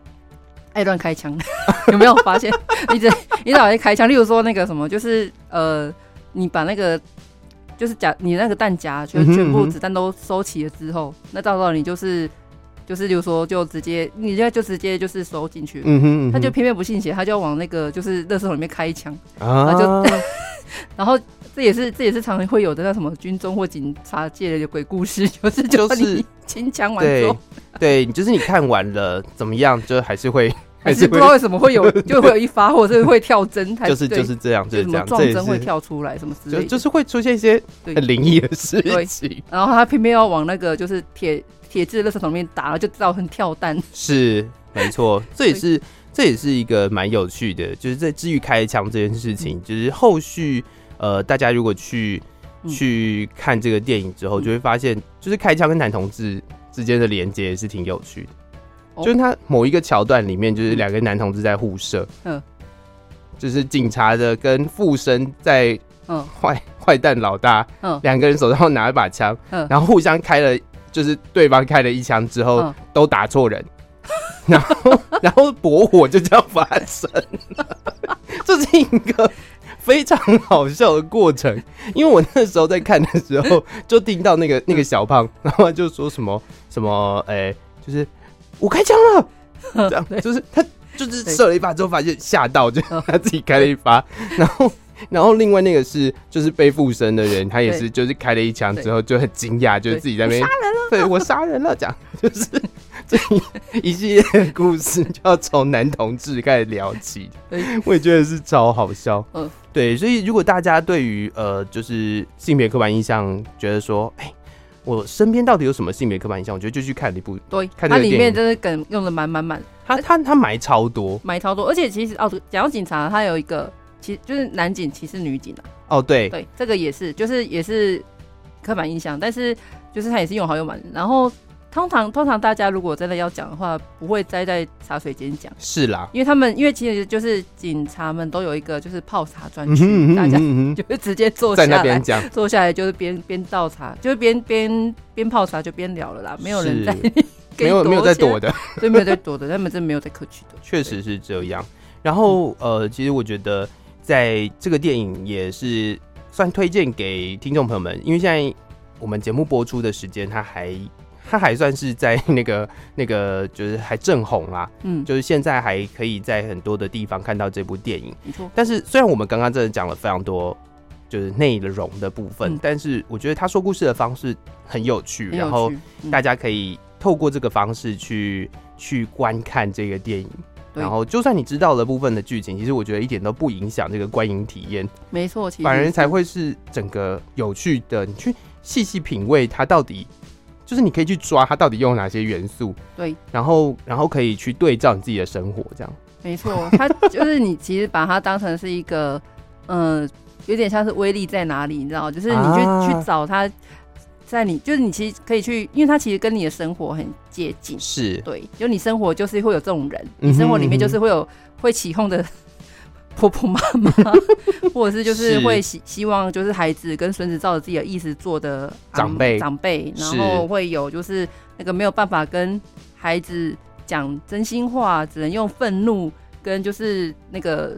Speaker 3: 爱乱开枪，有没有发现？一直你老爱开枪，例如说那个什么，就是呃，你把那个就是夹你那个弹夹，全全部子弹都收齐了之后，嗯、哼。那到时候你就是。就是，比如说，就直接，你就就直接就是收进去，嗯哼，嗯哼，他就偏偏不信邪，他就要往那个就是垃圾桶里面开一枪，啊，然后就，然后这也是这也是常常会有的那什么军中或警察界的鬼故事，就是就是清腔完之后，
Speaker 1: 对，就是你看完了怎么样，就还是会
Speaker 3: 还是不知道为什么会有，就会有一发，或者是会跳针，
Speaker 1: 就是就是这样，就是这样，
Speaker 3: 撞针会跳出来什么之类的，
Speaker 1: 就是会出现一些很灵异的事情，
Speaker 3: 然后他偏偏要往那个就是铁。铁质的垃圾桶里面打了，就造成跳弹。
Speaker 1: 是，没错，这也是这也是一个蛮有趣的，就是在治愈开枪这件事情，嗯、就是后续呃，大家如果去、嗯、去看这个电影之后，就会发现，就是开枪跟男同志之间的连接也是挺有趣的。哦、就是他某一个桥段里面，就是两个男同志在互射，嗯，就是警察的跟附身在，嗯，坏坏蛋老大，嗯，两个人手上拿一把枪，嗯，然后互相开了。就是对方开了一枪之后，都打错人，然后然后博火就这样发生。了，这是一个非常好笑的过程。因为我那时候在看的时候，就听到那个那个小胖，然后就说什么什么，哎，就是我开枪了，这样就是他就是射了一发之后，发现吓到，就 他自己开了一发，然后。然后另外那个是就是被附身的人，他也是就是开了一枪之后就很惊讶，就是自己在那边杀人了，对我杀人了，这样 就是这一系列的故事就要从男同志开始聊起，我也觉得是超好笑。嗯，对，所以如果大家对于呃就是性别刻板印象觉得说，哎，我身边到底有什么性别刻板印象？我觉得就去看一部，
Speaker 3: 对，
Speaker 1: 看
Speaker 3: 它里面真的梗用的满满满，
Speaker 1: 他他他埋超多，
Speaker 3: 埋超多，而且其实哦，讲到警察，他有一个。其实就是男警歧视女警啊！
Speaker 1: 哦，对
Speaker 3: 对，这个也是，就是也是刻板印象，但是就是他也是用好用满。然后通常通常大家如果真的要讲的话，不会栽在茶水间讲，
Speaker 1: 是啦，
Speaker 3: 因为他们因为其实就是警察们都有一个就是泡茶专区，大家就是直接坐下来在那边讲，坐下来就是边边倒茶，就是边边边泡茶就边聊了啦，没有人在
Speaker 1: 没有没有在躲的，
Speaker 3: 对，没有在躲的，他们真没有在客气的，
Speaker 1: 确实是这样。然后呃，其实我觉得。在这个电影也是算推荐给听众朋友们，因为现在我们节目播出的时间，它还它还算是在那个 那个就是还正红啦，嗯，就是现在还可以在很多的地方看到这部电影。没错，但是虽然我们刚刚真的讲了非常多就是内容的部分，嗯，但是我觉得他说故事的方式很有趣，有趣，然后大家可以透过这个方式去去观看这个电影。然后，就算你知道了部分的剧情，其实我觉得一点都不影响这个观影体验。
Speaker 3: 没错，其实
Speaker 1: 反而才会是整个有趣的。你去细细品味它到底，就是你可以去抓它到底用哪些元素。
Speaker 3: 对，
Speaker 1: 然后然后可以去对照你自己的生活，这样。
Speaker 3: 没错，它就是你其实把它当成是一个，嗯、呃，有点像是威力在哪里，你知道，就是你去、啊、去找它。在你就是你其实可以去，因为它其实跟你的生活很接近，
Speaker 1: 是
Speaker 3: 对，就你生活就是会有这种人，你生活里面就是会有会起哄的婆婆妈妈，或者是就是会希希望就是孩子跟孙子照着自己的意思做的
Speaker 1: 长辈
Speaker 3: 长辈，然后会有就是那个没有办法跟孩子讲真心话，只能用愤怒跟就是那个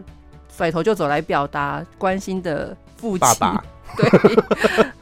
Speaker 3: 甩头就走来表达关心的父亲，
Speaker 1: 爸爸，
Speaker 3: 对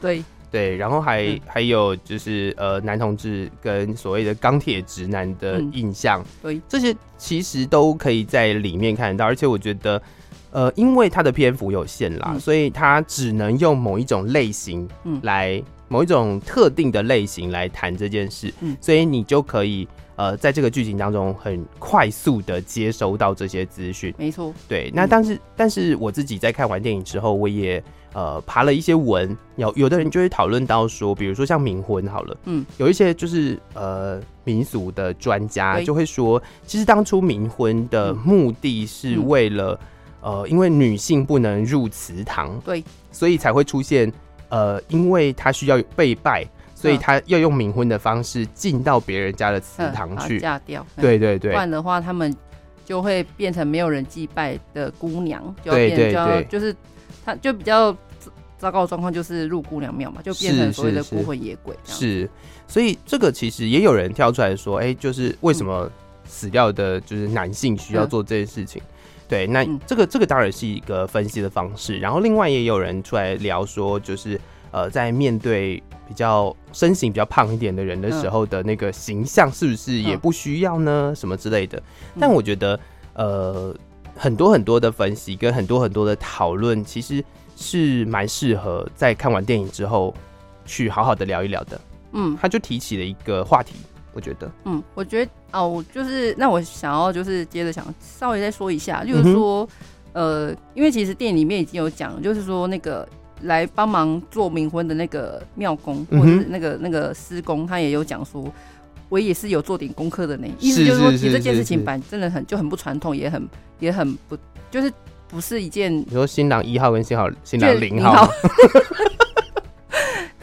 Speaker 3: 对。
Speaker 1: 对，然后还、嗯、还有就是呃，男同志跟所谓的钢铁直男的印象，对、嗯，这些其实都可以在里面看得到。而且我觉得，呃，因为它的篇幅有限啦，嗯、所以它只能用某一种类型来，嗯、某一种特定的类型来谈这件事。嗯，所以你就可以呃，在这个剧情当中很快速的接收到这些资讯。
Speaker 3: 没错，
Speaker 1: 对。那但是，嗯、但是我自己在看完电影之后，我也。呃，爬了一些文，有有的人就会讨论到说，比如说像冥婚好了，嗯，有一些就是呃民俗的专家就会说，其实当初冥婚的目的是为了，嗯、呃，因为女性不能入祠堂，对，所以才会出现呃，因为她需要被拜，所以她要用冥婚的方式进到别人家的祠堂去。
Speaker 3: 嫁掉，
Speaker 1: 对对对，
Speaker 3: 不然的话他们就会变成没有人祭拜的姑娘，就要变对对对，就是。他就比较糟糕的状况就是入姑娘庙嘛，就变成所谓的孤魂野鬼
Speaker 1: 是是是。是，所以这个其实也有人跳出来说，哎、欸，就是为什么死掉的就是男性需要做这件事情？嗯、对，那这个这个当然是一个分析的方式。然后另外也有人出来聊说，就是呃，在面对比较身形比较胖一点的人的时候的那个形象，是不是也不需要呢？什么之类的？但我觉得，呃。很多很多的分析跟很多很多的讨论，其实是蛮适合在看完电影之后去好好的聊一聊的。嗯，他就提起了一个话题，我觉得，
Speaker 3: 嗯，我觉得哦，就是那我想要就是接着想稍微再说一下，就是说，嗯、呃，因为其实电影里面已经有讲，就是说那个来帮忙做冥婚的那个庙公或者是那个那个师公，他也有讲说。我也是有做点功课的呢，意思就是说，其实这件事情本真的很就很不传统，也很也很不，就是不是一件。
Speaker 1: 你说新郎一号跟新郎新郎零号，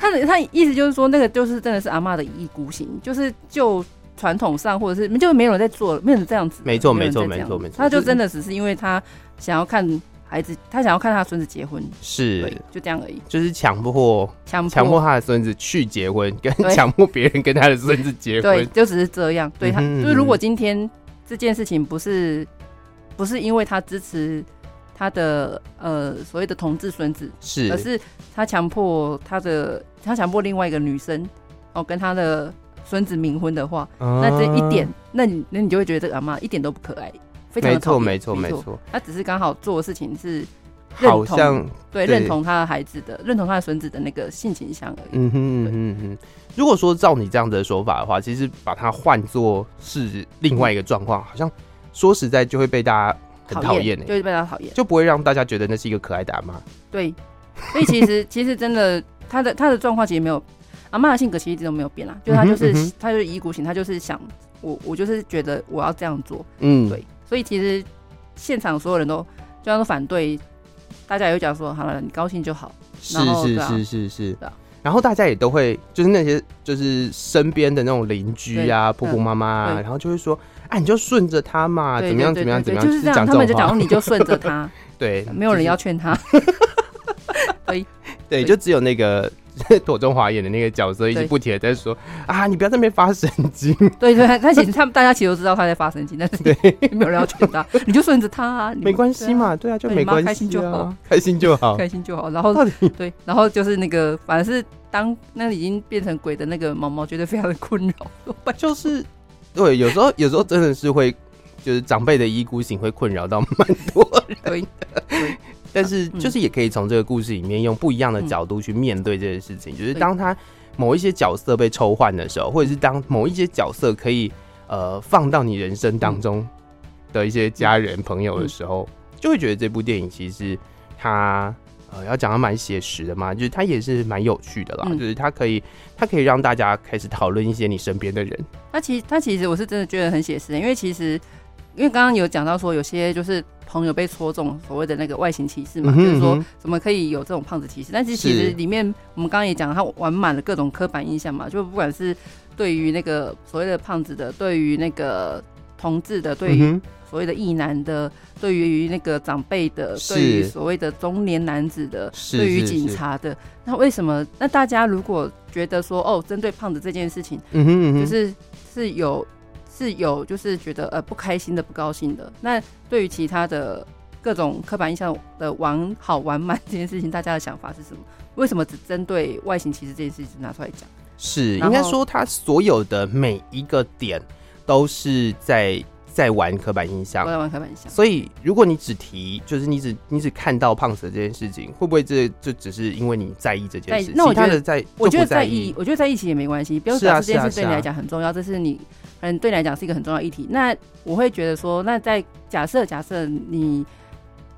Speaker 3: 他的他意思就是说，那个就是真的是阿妈的一意孤行，就是就传统上或者是就没有人在做，没有人这样子，
Speaker 1: 没错没错没错没错，
Speaker 3: 他就真的只是因为他想要看。孩子，他想要看他孙子结婚，
Speaker 1: 是。
Speaker 3: 就这样而已，
Speaker 1: 就是强迫强强迫他的孙子去结婚，跟强迫别人跟他的孙子结婚，
Speaker 3: 对，就只是这样。对他，就是如果今天这件事情不是不是因为他支持他的呃所谓的同志孙子，
Speaker 1: 是，
Speaker 3: 而是他强迫他的他强迫另外一个女生哦跟他的孙子冥婚的话，那这一点，那你那你就会觉得这个阿妈一点都不可爱。
Speaker 1: 没错，没错，没错。
Speaker 3: 他只是刚好做的事情是好像，对，认同他的孩子的，认同他的孙子的那个性倾向而已。
Speaker 1: 嗯哼嗯哼哼。如果说照你这样的说法的话，其实把它换作是另外一个状况，好像说实在就会被大家很讨厌，
Speaker 3: 就会被他讨厌，
Speaker 1: 就不会让大家觉得那是一个可爱的阿妈。
Speaker 3: 对，所以其实其实真的，他的他的状况其实没有，阿妈的性格其实一直都没有变啊，就他就是他就是一意孤行，他就是想我我就是觉得我要这样做，嗯，对。所以其实现场所有人都就像都反对，大家也会讲说好了，你高兴就好。
Speaker 1: 是是是是是。然后大家也都会就是那些就是身边的那种邻居啊、婆婆妈妈啊，然后就会说，哎，你就顺着他嘛，怎么样怎么样怎么样，
Speaker 3: 就是这样。他们就讲说你就顺着他，
Speaker 1: 对，
Speaker 3: 没有人要劝他。
Speaker 1: 对对，就只有那个。左中华演的那个角色一直不停的在说啊，你不要在那边发神经。
Speaker 3: 对对，他其实他们大家其实都知道他在发神经，但是对没有人要劝他，你就顺着他啊，
Speaker 1: 没关系嘛，对啊，就没关系，开心就好，开心就好，
Speaker 3: 开心就好。然后对，然后就是那个，反正是当那已经变成鬼的那个毛毛，觉得非常的困扰，
Speaker 1: 就是对，有时候有时候真的是会，就是长辈的一意孤行会困扰到蛮多人。的。但是，就是也可以从这个故事里面用不一样的角度去面对这件事情。就是当他某一些角色被抽换的时候，或者是当某一些角色可以呃放到你人生当中的一些家人朋友的时候，就会觉得这部电影其实它呃要讲的蛮写实的嘛，就是它也是蛮有趣的啦。就是它可以它可以让大家开始讨论一些你身边的人。
Speaker 3: 它其实它其实我是真的觉得很写实，因为其实因为刚刚有讲到说有些就是。朋友被戳中所谓的那个外形歧视嘛，就是说怎么可以有这种胖子歧视？但是其实里面我们刚刚也讲，他玩满了各种刻板印象嘛，就不管是对于那个所谓的胖子的，对于那个同志的，对于所谓的异男的，对于那个长辈的，对于所谓的中年男子的，对于警察的，那为什么？那大家如果觉得说哦，针对胖子这件事情，嗯哼就是是有。是有，就是觉得呃不开心的、不高兴的。那对于其他的各种刻板印象的玩好玩满这件事情，大家的想法是什么？为什么只针对外形歧视这件事情拿出来讲？
Speaker 1: 是应该说，他所有的每一个点都是在。在玩刻板印象，我
Speaker 3: 在玩刻板印象。
Speaker 1: 所以，如果你只提，就是你只你只看到胖子这件事情，会不会这这只是因为你在意这件事？
Speaker 3: 那我觉
Speaker 1: 得在，
Speaker 3: 我觉得在意，我觉得在一起也没关系。不要说这件事对你来讲很重要，这是你嗯对你来讲是一个很重要议题。那我会觉得说，那在假设假设你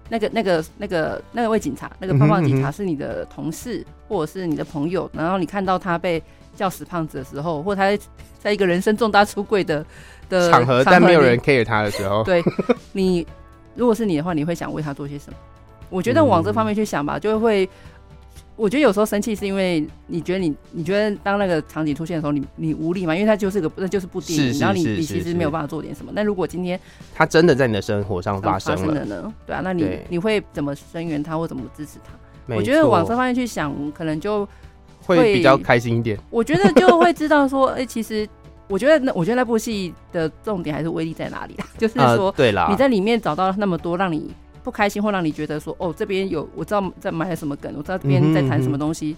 Speaker 3: 那个那个那个那位警察，那个胖胖警察是你的同事或者是你的朋友，然后你看到他被叫死胖子的时候，或者他在在一个人生重大出柜的。的
Speaker 1: 场合，但没有人 care 他的时候，
Speaker 3: 对你，如果是你的话，你会想为他做些什么？我觉得往这方面去想吧，就会。我觉得有时候生气是因为你觉得你，你觉得当那个场景出现的时候，你你无力嘛？因为他就是个，那就是部电影，然后你你其实没有办法做点什么。那如果今天
Speaker 1: 他真的在你的生活上发生了
Speaker 3: 呢？对啊，那你你会怎么声援他，或怎么支持他？我觉得往这方面去想，可能就
Speaker 1: 会，比较开心一点。
Speaker 3: 我觉得就会知道说，哎、欸，其实我觉得那我觉得那部戏的重点还是威力在哪里啦，就是说，对啦，你在里面找到那么多让你不开心或让你觉得说，哦，这边有我知道在埋什么梗，我知道这边在谈什么东西、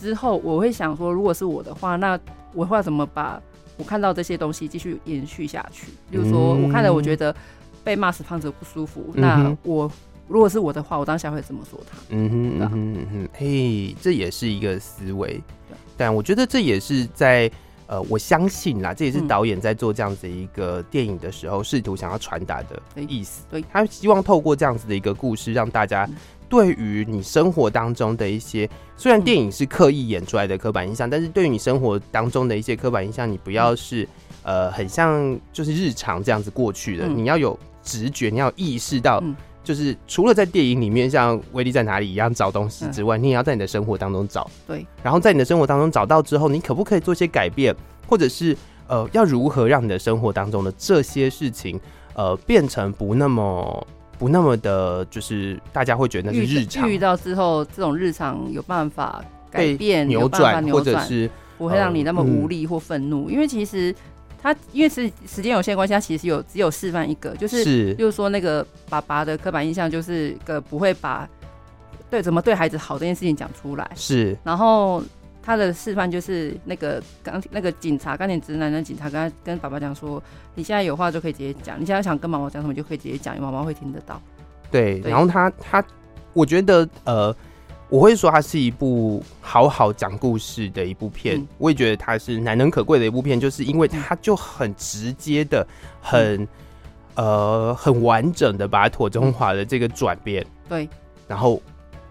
Speaker 3: 之后，我会想说，如果是我的话，那我会怎么把我看到这些东西继续延续下去？比如说，我看了，我觉得被骂死胖子不舒服，嗯、那我。如果是我的话，我当下会这么说他。
Speaker 1: 嗯哼嗯哼嗯哼，嘿，这也是一个思维。对。但我觉得这也是在呃，我相信啦，这也是导演在做这样子一个电影的时候，试图想要传达的意思。对，他希望透过这样子的一个故事，让大家对于你生活当中的一些，虽然电影是刻意演出来的刻板印象，但是对于你生活当中的一些刻板印象，你不要是呃，很像就是日常这样子过去的，你要有直觉，你要意识到。就是除了在电影里面像威力在哪里一样找东西之外，嗯、你也要在你的生活当中找。对，然后在你的生活当中找到之后，你可不可以做些改变，或者是呃，要如何让你的生活当中的这些事情呃变成不那么不那么的，就是大家会觉得那是日常。
Speaker 3: 遇到之后，这种日常有办法改变、
Speaker 1: 扭转，或者是
Speaker 3: 不会让你那么无力或愤怒，因为其实。他因为是时间有限关系，他其实有只有示范一个，就是，是就是说那个爸爸的刻板印象就是个不会把对怎么对孩子好这件事情讲出来。是，然后他的示范就是那个刚那个警察钢铁直男的警察跟他跟爸爸讲说，你现在有话就可以直接讲，你现在想跟妈妈讲什么就可以直接讲，妈妈会听得到。
Speaker 1: 对，对然后他他我觉得呃。我会说它是一部好好讲故事的一部片，嗯、我也觉得它是难能可贵的一部片，就是因为它就很直接的、很、嗯、呃很完整的把妥中华的这个转变对，然后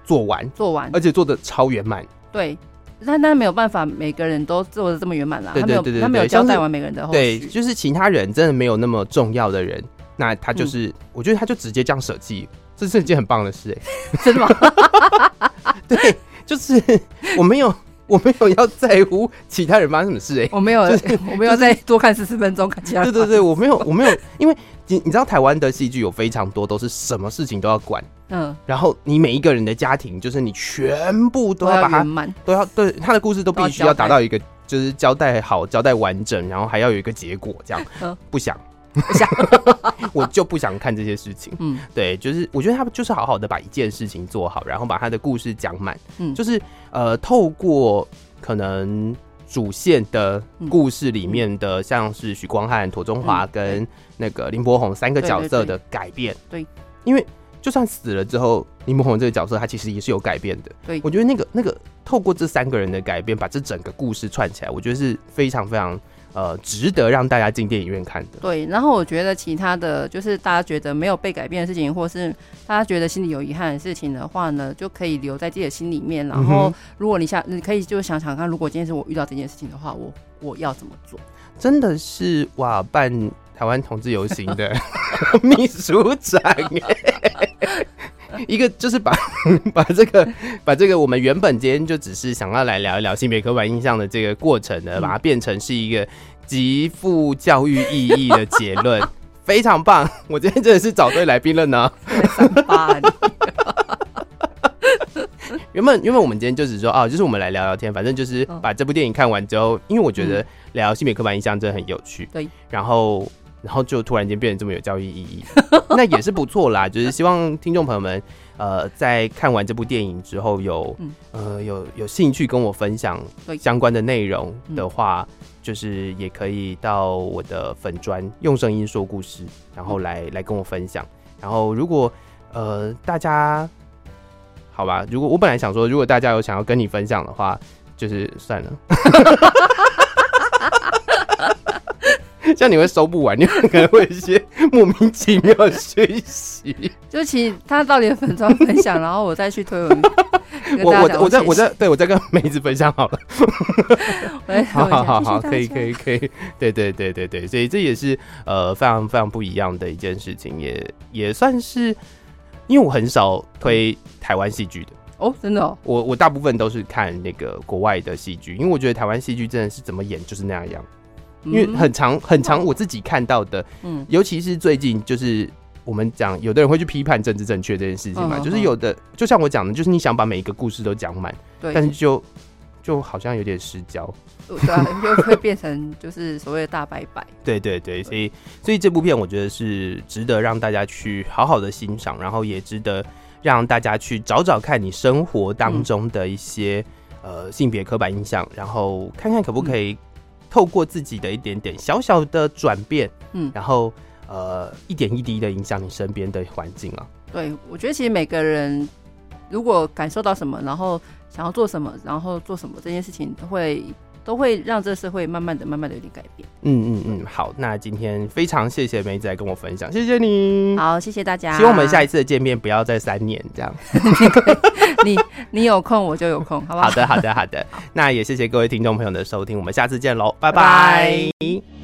Speaker 1: 做完做完，而且做的超圆满。
Speaker 3: 对，但但没有办法，每个人都做的这么圆满了。对对对对，他没有交代完每个人的后。
Speaker 1: 对，就是其他人真的没有那么重要的人，那他就是，嗯、我觉得他就直接这样舍弃。这是一件很棒的事，哎，
Speaker 3: 真的吗？
Speaker 1: 对，就是 我没有，我没有要在乎其他人发生什么事，哎，
Speaker 3: 我没有，就是 我没有再多看十四分钟看其他。
Speaker 1: 对对对，我没有，我没有，因为你你知道台湾的戏剧有非常多都是什么事情都要管，嗯，然后你每一个人的家庭，就是你全部都要把它，都要对他的故事都必须要达到一个就是交代好、交代完整，然后还要有一个结果，这样，嗯，不想。不想，我就不想看这些事情。嗯，对，就是我觉得他们就是好好的把一件事情做好，然后把他的故事讲满。嗯，就是呃，透过可能主线的故事里面的，像是许光汉、庹中华跟那个林柏宏三个角色的改变。对，因为就算死了之后，林柏宏这个角色他其实也是有改变的。对，我觉得那个那个透过这三个人的改变，把这整个故事串起来，我觉得是非常非常。呃，值得让大家进电影院看的。
Speaker 3: 对，然后我觉得其他的就是大家觉得没有被改变的事情，或是大家觉得心里有遗憾的事情的话呢，就可以留在自己的心里面。然后，如果你想，你可以就想想看，如果今天是我遇到这件事情的话，我我要怎么做？
Speaker 1: 真的是哇，办台湾同志游行的 秘书长一个就是把 把这个把这个我们原本今天就只是想要来聊一聊性别刻板印象的这个过程呢，把它变成是一个极富教育意义的结论，非常棒！我今天真的是找对来宾了呢。原本原本我们今天就只是说哦，就是我们来聊聊天，反正就是把这部电影看完之后，因为我觉得聊性别刻板印象真的很有趣，对，然后。然后就突然间变得这么有教育意义，那也是不错啦。就是希望听众朋友们，呃，在看完这部电影之后有，有呃有有兴趣跟我分享相关的内容的话，就是也可以到我的粉专用声音说故事，然后来来跟我分享。然后如果呃大家好吧，如果我本来想说，如果大家有想要跟你分享的话，就是算了。这样你会收不完，你可能会有一些莫名其妙的讯息。
Speaker 3: 就请他到底的粉妆分享，然后我再去推文。
Speaker 1: 我我我再我再对我再跟梅子分享好了。好好好好，可以可以可以，对对对对对，所以这也是呃非常非常不一样的一件事情，也也算是，因为我很少推台湾戏剧的
Speaker 3: 哦，真的，哦，
Speaker 1: 我我大部分都是看那个国外的戏剧，因为我觉得台湾戏剧真的是怎么演就是那样。因为很长很长，我自己看到的，嗯，尤其是最近，就是我我们讲，有的人会去批判政治正确这件事情嘛，嗯、就是有的，就像我讲的，就是你想把每一个故事都讲满，对，但是就就好像有点失焦，
Speaker 3: 对啊，就会变成就是所谓的大拜拜。
Speaker 1: 对对对，所以所以这部片我觉得是值得让大家去好好的欣赏，然后也值得让大家去找找看你生活当中的一些、嗯、呃性别刻板印象，然后看看可不可以透过自己的一点点小小的转变，嗯，然后。呃，一点一滴的影响你身边的环境啊。
Speaker 3: 对，我觉得其实每个人如果感受到什么，然后想要做什么，然后做什么这件事情，都会都会让这社会慢慢的、慢慢的有点改变。
Speaker 1: 嗯嗯嗯，好，那今天非常谢谢梅子来跟我分享，谢谢你。
Speaker 3: 好，谢谢大家。
Speaker 1: 希望我们下一次的见面不要再三年这样。
Speaker 3: 你你有空我就有空，好不好？
Speaker 1: 好的，好的，好的。那也谢谢各位听众朋友的收听，我们下次见喽，拜拜。拜拜。